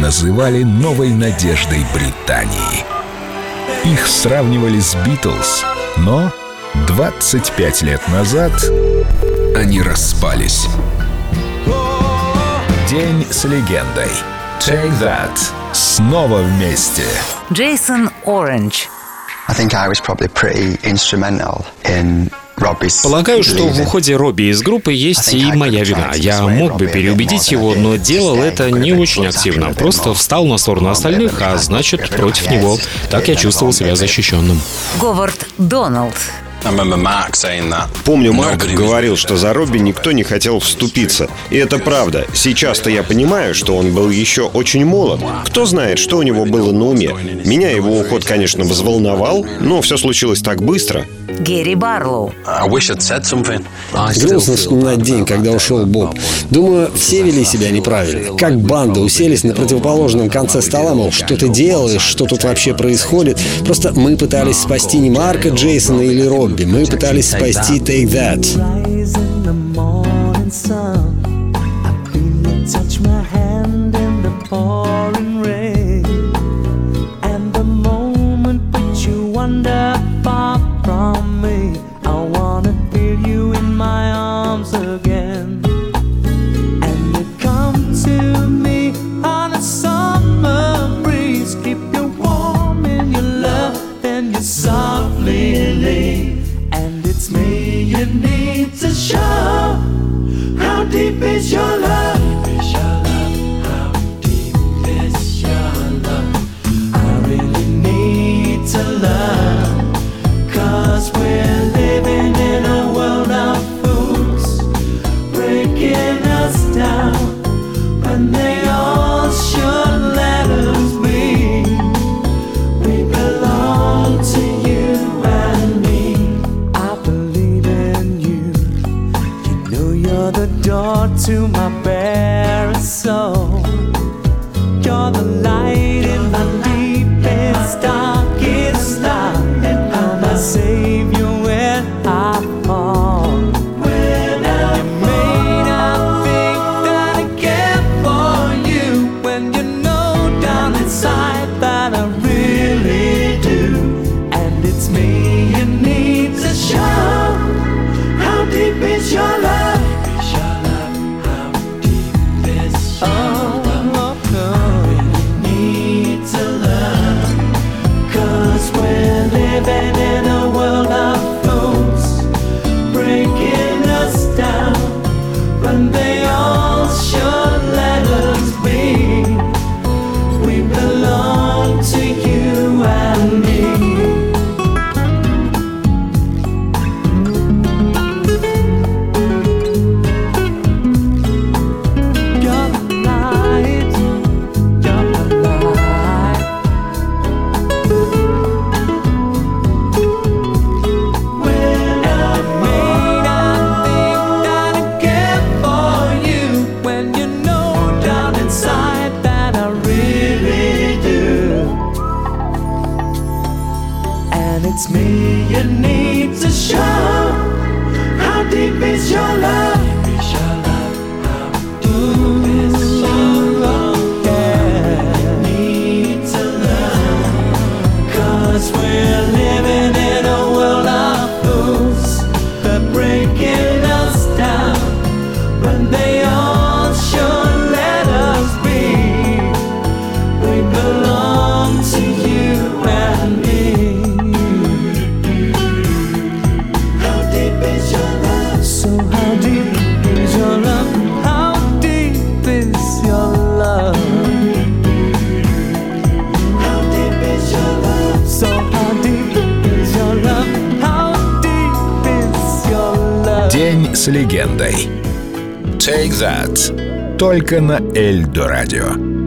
называли новой надеждой Британии. Их сравнивали с Битлз, но 25 лет назад они распались. День с легендой. Take That. Снова вместе. Джейсон Оранж. I think I was probably pretty instrumental in Полагаю, что в уходе Робби из группы есть и моя вина. Я мог бы переубедить его, но делал это не очень активно. Просто встал на сторону остальных, а значит, против него. Так я чувствовал себя защищенным. Говард Доналд. Помню, Марк говорил, что за Робби никто не хотел вступиться. И это правда. Сейчас-то я понимаю, что он был еще очень молод. Кто знает, что у него было на уме. Меня его уход, конечно, взволновал, но все случилось так быстро. Герри Барлоу. Грустно вспоминать день, когда ушел Боб. Думаю, все вели себя неправильно. Как банда уселись на противоположном конце стола, мол, что ты делаешь, что тут вообще происходит. Просто мы пытались спасти не Марка Джейсона или Робби, мы пытались спасти Take That. To you and me. I believe in you. You know you're the door to my bare soul. You're the light it's me you need to show. How deep is your love? We're День с легендой. Take That. Только на Эльдо радио.